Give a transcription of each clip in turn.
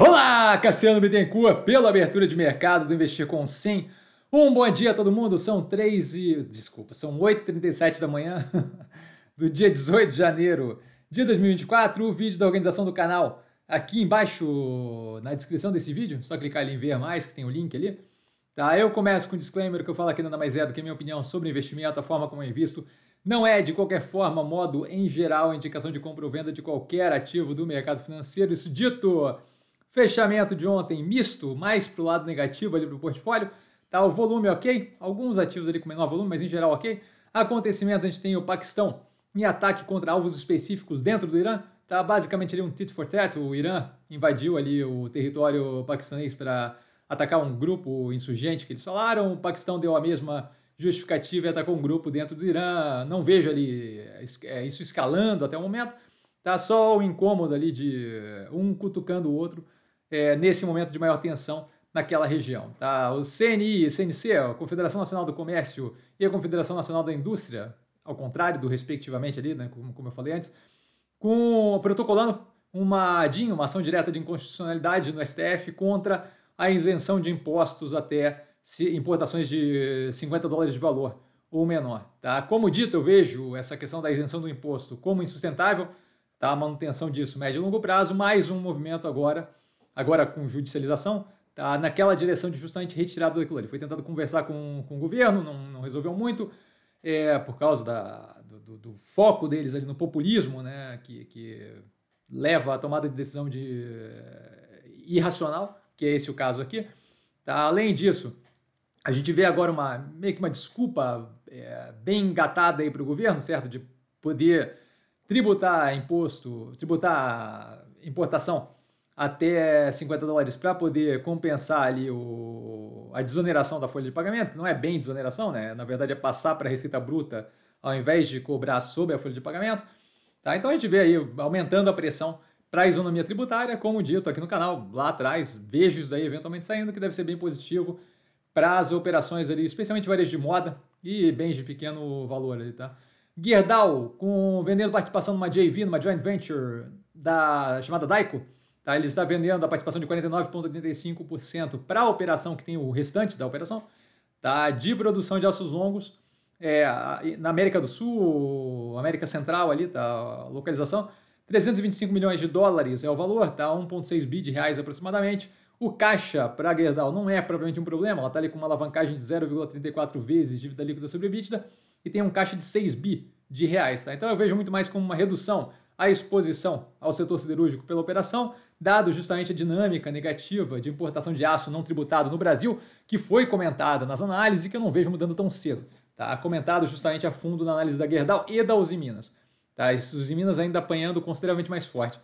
Olá, Cassiano Bittencourt, pela abertura de mercado do Investir com Sim. Um bom dia a todo mundo, são 3 e... desculpa, são 8h37 da manhã do dia 18 de janeiro de 2024. O vídeo da organização do canal aqui embaixo na descrição desse vídeo, só clicar ali em ver mais, que tem o link ali. Tá, eu começo com um disclaimer que eu falo aqui nada mais é do que minha opinião sobre investimento, a forma como eu invisto. Não é, de qualquer forma, modo em geral, indicação de compra ou venda de qualquer ativo do mercado financeiro. Isso dito, fechamento de ontem misto, mais para o lado negativo ali para o portfólio. Tá, o volume ok, alguns ativos ali com menor volume, mas em geral ok. Acontecimentos, a gente tem o Paquistão em ataque contra alvos específicos dentro do Irã. Tá basicamente ali um tit for tat, o Irã invadiu ali o território paquistanês para atacar um grupo insurgente que eles falaram. O Paquistão deu a mesma justificativa e atacou um grupo dentro do Irã. Não vejo ali é, isso escalando até o momento. Tá só o incômodo ali de um cutucando o outro é, nesse momento de maior tensão naquela região. Tá? O CNI e CNC, a Confederação Nacional do Comércio e a Confederação Nacional da Indústria, ao contrário do respectivamente ali, né, como, como eu falei antes, com protocolando uma ADIM, uma ação direta de inconstitucionalidade no STF contra a isenção de impostos até importações de 50 dólares de valor ou menor. Tá? Como dito, eu vejo essa questão da isenção do imposto como insustentável, tá? a manutenção disso médio e longo prazo, mais um movimento agora, agora com judicialização, tá? naquela direção de justamente retirada daquilo ali. Foi tentado conversar com, com o governo, não, não resolveu muito, é, por causa da, do, do, foco deles ali no populismo, né? que, que leva à tomada de decisão de, irracional, que é esse o caso aqui. Tá? Além disso, a gente vê agora uma meio que uma desculpa é, bem engatada aí para o governo, certo? De poder tributar imposto, tributar importação até 50 dólares para poder compensar ali o, a desoneração da folha de pagamento, que não é bem desoneração, né? Na verdade é passar para a receita bruta ao invés de cobrar sobre a folha de pagamento. Tá? Então a gente vê aí aumentando a pressão para a isonomia tributária, como dito aqui no canal, lá atrás, vejo isso daí eventualmente saindo, que deve ser bem positivo para as operações ali, especialmente varejo de moda e bens de pequeno valor ali, tá? Gerdau, com, vendendo participação numa JV, numa joint venture da, chamada Daico, tá? Ele está vendendo a participação de 49,85% para a operação que tem o restante da operação, tá? De produção de ossos longos é, na América do Sul, América Central ali, tá? A localização. 325 milhões de dólares é o valor, tá? 1,6 bi de reais aproximadamente. O caixa para a Gerdau não é propriamente um problema, ela está ali com uma alavancagem de 0,34 vezes dívida líquida sobre EBITDA e tem um caixa de 6 bi de reais. Tá? Então eu vejo muito mais como uma redução à exposição ao setor siderúrgico pela operação, dado justamente a dinâmica negativa de importação de aço não tributado no Brasil, que foi comentada nas análises e que eu não vejo mudando tão cedo. Tá? Comentado justamente a fundo na análise da Gerdau e da Uzi Minas. Tá? Uzi Minas ainda apanhando consideravelmente mais forte.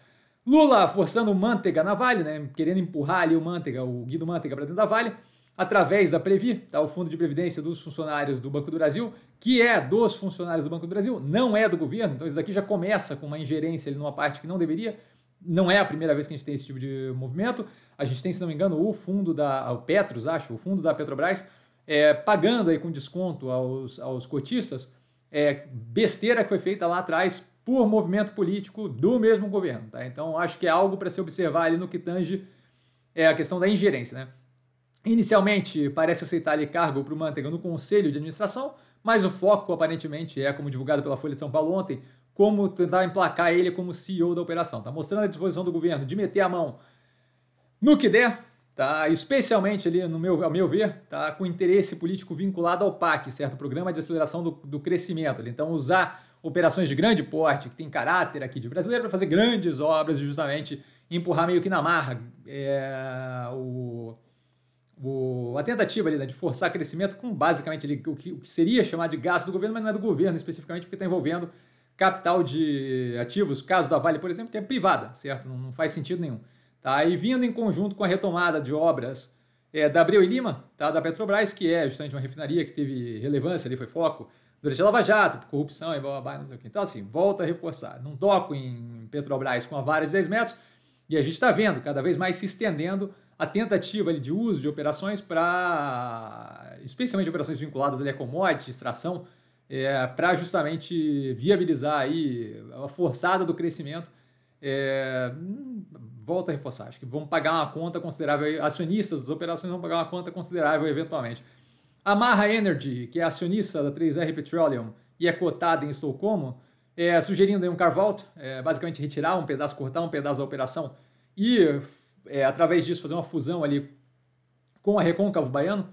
Lula forçando o Manteiga na Vale, né, querendo empurrar ali o Manteiga, o Guido Manteiga para dentro da Vale, através da Previ, tá, o Fundo de Previdência dos funcionários do Banco do Brasil, que é dos funcionários do Banco do Brasil, não é do governo, então isso daqui já começa com uma ingerência ali numa parte que não deveria, não é a primeira vez que a gente tem esse tipo de movimento, a gente tem, se não me engano, o fundo da, o Petros, acho, o fundo da Petrobras, é, pagando aí com desconto aos, aos cotistas, é, besteira que foi feita lá atrás por movimento político do mesmo governo. Tá? Então, acho que é algo para se observar ali no que tange é a questão da ingerência. Né? Inicialmente, parece aceitar ali cargo para o Manteiga no Conselho de Administração, mas o foco, aparentemente, é, como divulgado pela Folha de São Paulo ontem, como tentar emplacar ele como CEO da operação. Tá mostrando a disposição do governo de meter a mão no que der, tá? especialmente ali, no meu, ao meu ver, tá? com interesse político vinculado ao PAC, certo? Programa de Aceleração do, do Crescimento. Então, usar operações de grande porte, que tem caráter aqui de brasileiro, para fazer grandes obras e justamente empurrar meio que na marra é, o, o, a tentativa ali, né, de forçar crescimento com basicamente ali, o, que, o que seria chamado de gasto do governo, mas não é do governo especificamente, porque está envolvendo capital de ativos, caso da Vale, por exemplo, que é privada, certo? Não, não faz sentido nenhum. Tá? E vindo em conjunto com a retomada de obras é, da Abreu e Lima, tá? da Petrobras, que é justamente uma refinaria que teve relevância ali, foi foco, durante a Lava Jato, corrupção e blá, blá, blá, não sei o quê. Então, assim, volta a reforçar. Não toco em Petrobras com a vara de 10 metros e a gente está vendo cada vez mais se estendendo a tentativa de uso de operações para, especialmente operações vinculadas a commodity, extração, é, para justamente viabilizar aí a forçada do crescimento é, volta a reforçar, acho que vão pagar uma conta considerável, acionistas das operações vão pagar uma conta considerável eventualmente. A Marra Energy, que é acionista da 3R Petroleum e é cotada em Estocolmo, é, sugerindo um carve-out, é, basicamente retirar um pedaço, cortar um pedaço da operação e, é, através disso, fazer uma fusão ali com a Recôncavo Baiano.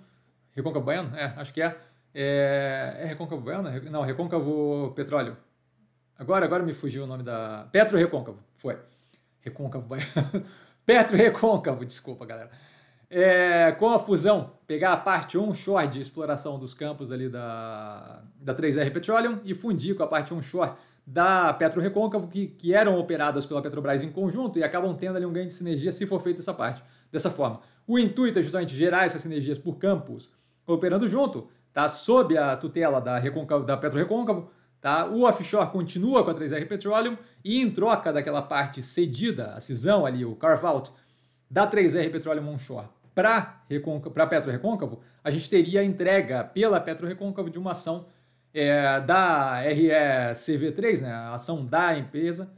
Recôncavo Baiano? É, acho que é. É, é Recôncavo Baiano? Não, Recôncavo Petróleo. Agora, agora me fugiu o nome da... Petro Recôncavo, foi. Recôncavo Baiano. Petro Recôncavo, desculpa, galera. É, com a fusão, pegar a parte onshore de exploração dos campos ali da, da 3R Petroleum e fundir com a parte onshore da Petro Recôncavo, que, que eram operadas pela Petrobras em conjunto e acabam tendo ali um ganho de sinergia se for feita essa parte, dessa forma. O intuito é justamente gerar essas sinergias por campos operando junto, tá? sob a tutela da, da Petro tá? o offshore continua com a 3R Petroleum e em troca daquela parte cedida, a cisão ali, o carve-out, da 3R Petroleum onshore para a Petro Recôncavo, a gente teria a entrega pela Petro Recôncavo de uma ação é, da RECV3, né, a ação da empresa,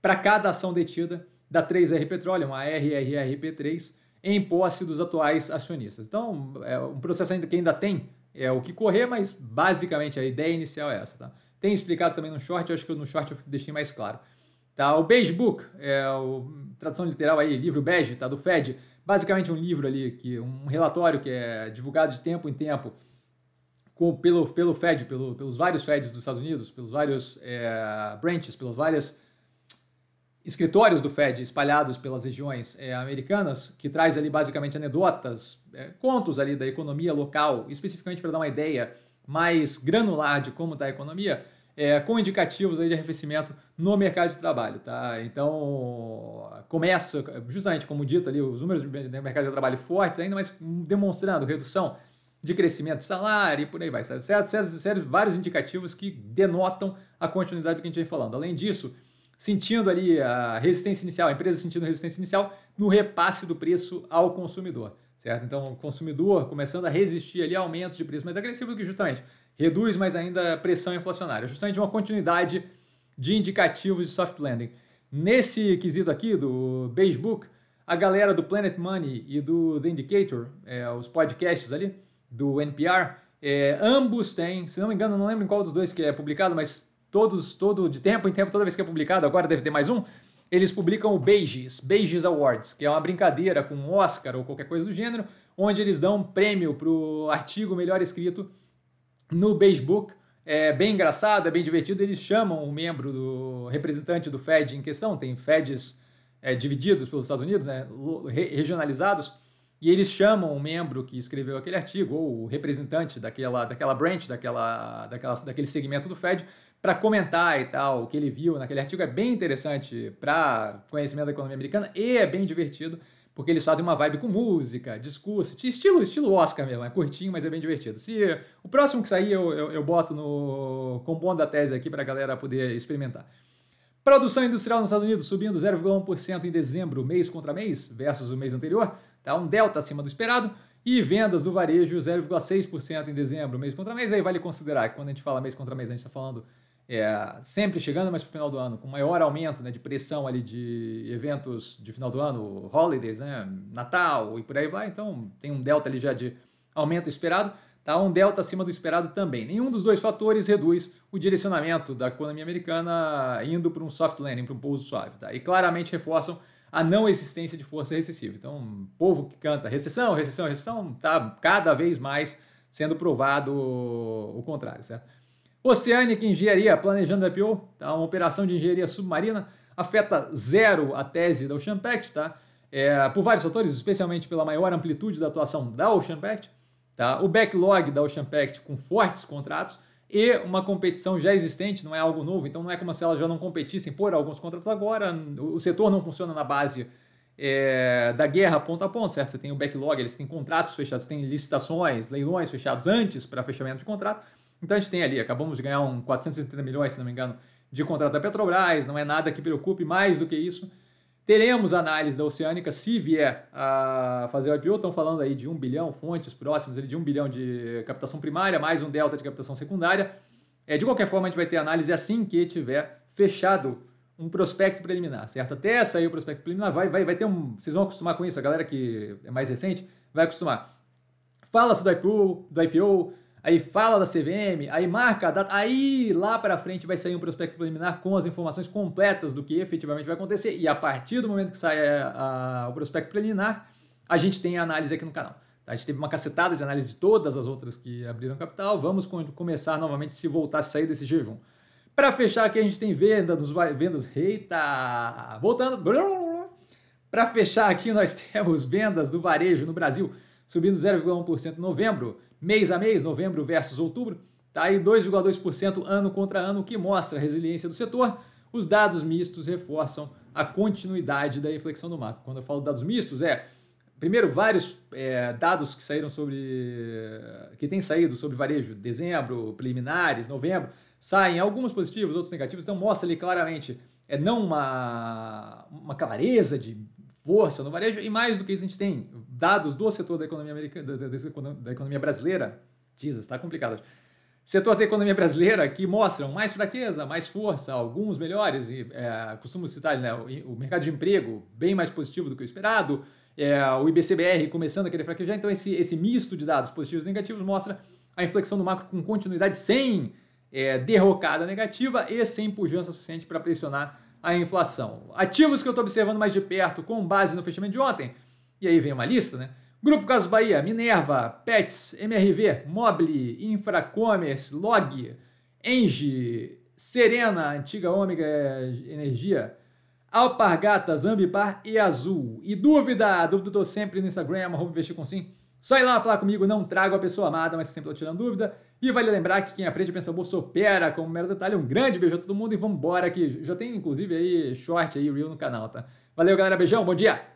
para cada ação detida da 3R Petroleum, a RRRP3, em posse dos atuais acionistas. Então, é um processo ainda que ainda tem é o que correr, mas basicamente a ideia inicial é essa. Tá? Tem explicado também no short, acho que no short eu deixei mais claro. Tá? O Beige Book, é o, tradução literal aí, livro bege, tá? do Fed, basicamente um livro ali, que um relatório que é divulgado de tempo em tempo com, pelo, pelo Fed, pelo, pelos vários Feds dos Estados Unidos, pelos vários é, branches, pelos vários escritórios do Fed espalhados pelas regiões é, americanas, que traz ali basicamente anedotas, é, contos ali da economia local, especificamente para dar uma ideia mais granular de como está a economia, é, com indicativos aí de arrefecimento no mercado de trabalho. Tá? Então, começa, justamente como dito ali, os números do mercado de trabalho fortes, ainda mais demonstrando redução de crescimento de salário e por aí vai, certo? Certo, certo, certo? Vários indicativos que denotam a continuidade do que a gente vem falando. Além disso, sentindo ali a resistência inicial, a empresa sentindo resistência inicial no repasse do preço ao consumidor, certo? Então, o consumidor começando a resistir ali a aumentos de preço mais agressivos que justamente reduz mais ainda a pressão inflacionária, justamente uma continuidade de indicativos de soft landing. Nesse quesito aqui do Beige Book, a galera do Planet Money e do The Indicator, é, os podcasts ali, do NPR, é, ambos têm, se não me engano, não lembro em qual dos dois que é publicado, mas todos, todo de tempo em tempo, toda vez que é publicado, agora deve ter mais um, eles publicam o Beiges, Beiges Awards, que é uma brincadeira com Oscar ou qualquer coisa do gênero, onde eles dão um prêmio para o artigo melhor escrito no Beige Book. É bem engraçado, é bem divertido. Eles chamam o membro do representante do Fed em questão, tem Feds é, divididos pelos Estados Unidos, né, regionalizados, e eles chamam o membro que escreveu aquele artigo, ou o representante daquela, daquela branch, daquela, daquela, daquele segmento do Fed, para comentar e tal, o que ele viu naquele artigo. É bem interessante para conhecimento da economia americana e é bem divertido, porque eles fazem uma vibe com música, discurso, estilo, estilo Oscar mesmo, é curtinho, mas é bem divertido. Se O próximo que sair eu, eu, eu boto no compondo da tese aqui para a galera poder experimentar. Produção industrial nos Estados Unidos subindo 0,1% em dezembro, mês contra mês, versus o mês anterior tá? um delta acima do esperado. E vendas do varejo 0,6% em dezembro, mês contra mês. Aí vale considerar que quando a gente fala mês contra mês, a gente está falando é, sempre chegando mais para o final do ano, com maior aumento né, de pressão ali de eventos de final do ano, holidays, né, Natal e por aí vai. Então tem um delta ali já de aumento esperado. Tá? Um delta acima do esperado também. Nenhum dos dois fatores reduz o direcionamento da economia americana indo para um soft landing, para um pouso suave. Tá? E claramente reforçam a não existência de força recessiva. Então, o povo que canta recessão, recessão, recessão, está cada vez mais sendo provado o contrário, certo? Oceânica Engenharia planejando IPO, tá? uma operação de engenharia submarina, afeta zero a tese da Ocean Pact, tá? É, por vários fatores, especialmente pela maior amplitude da atuação da Ocean Pact, tá? o backlog da Ocean Pact com fortes contratos, e uma competição já existente, não é algo novo, então não é como se elas já não competissem por alguns contratos agora. O setor não funciona na base é, da guerra ponto a ponto, certo? Você tem o backlog, eles têm contratos fechados, tem licitações, leilões fechados antes para fechamento de contrato. Então a gente tem ali, acabamos de ganhar um 470 milhões, se não me engano, de contrato da Petrobras, não é nada que preocupe mais do que isso. Teremos análise da Oceânica se vier a fazer o IPO. Estão falando aí de um bilhão, fontes próximas de um bilhão de captação primária, mais um delta de captação secundária. É, de qualquer forma, a gente vai ter análise assim que tiver fechado um prospecto preliminar, certo? Até sair o prospecto preliminar, vai, vai, vai ter um. Vocês vão acostumar com isso, a galera que é mais recente vai acostumar. Fala-se do IPO, do IPO, aí fala da CVM, aí marca a data, aí lá para frente vai sair um prospecto preliminar com as informações completas do que efetivamente vai acontecer. E a partir do momento que sai a, a, o prospecto preliminar, a gente tem a análise aqui no canal. A gente teve uma cacetada de análise de todas as outras que abriram capital. Vamos começar novamente se voltar a sair desse jejum. Para fechar aqui, a gente tem venda dos vendas. Eita! Voltando. Para fechar aqui, nós temos vendas do varejo no Brasil subindo 0,1% em novembro, mês a mês, novembro versus outubro. Está aí 2,2% ano contra ano, o que mostra a resiliência do setor. Os dados mistos reforçam a continuidade da inflexão do macro. Quando eu falo dados mistos, é primeiro vários é, dados que saíram sobre que têm saído sobre varejo, dezembro, preliminares, novembro saem alguns positivos, outros negativos, então mostra ali claramente, é não uma, uma clareza de força no varejo, e mais do que isso a gente tem dados do setor da economia americana, da, da, da economia brasileira, Jesus, está complicado, setor da economia brasileira que mostram mais fraqueza, mais força, alguns melhores, e é, costumo citar né, o, o, mercado de emprego bem mais positivo do que o esperado, é, o IBCBR começando a querer fraquejar, então esse, esse misto de dados positivos e negativos mostra a inflexão do macro com continuidade sem é, derrocada negativa e sem pujança suficiente para pressionar a inflação. Ativos que eu estou observando mais de perto com base no fechamento de ontem, e aí vem uma lista, né? Grupo Casas Bahia, Minerva, Pets, MRV, Mobile, Infracommerce, Log, Engie, Serena, antiga Ômega Energia, Alpargatas, Ambipar e Azul. E dúvida? Dúvida eu sempre no Instagram, arroba investir com sim. Só ir lá falar comigo, não trago a pessoa amada, mas sempre estou tirando dúvida. E vale lembrar que quem aprende a pensar bolsa opera como mero detalhe. Um grande beijo a todo mundo e vamos embora aqui. Já tem inclusive aí short aí, reel no canal, tá? Valeu, galera. Beijão, bom dia!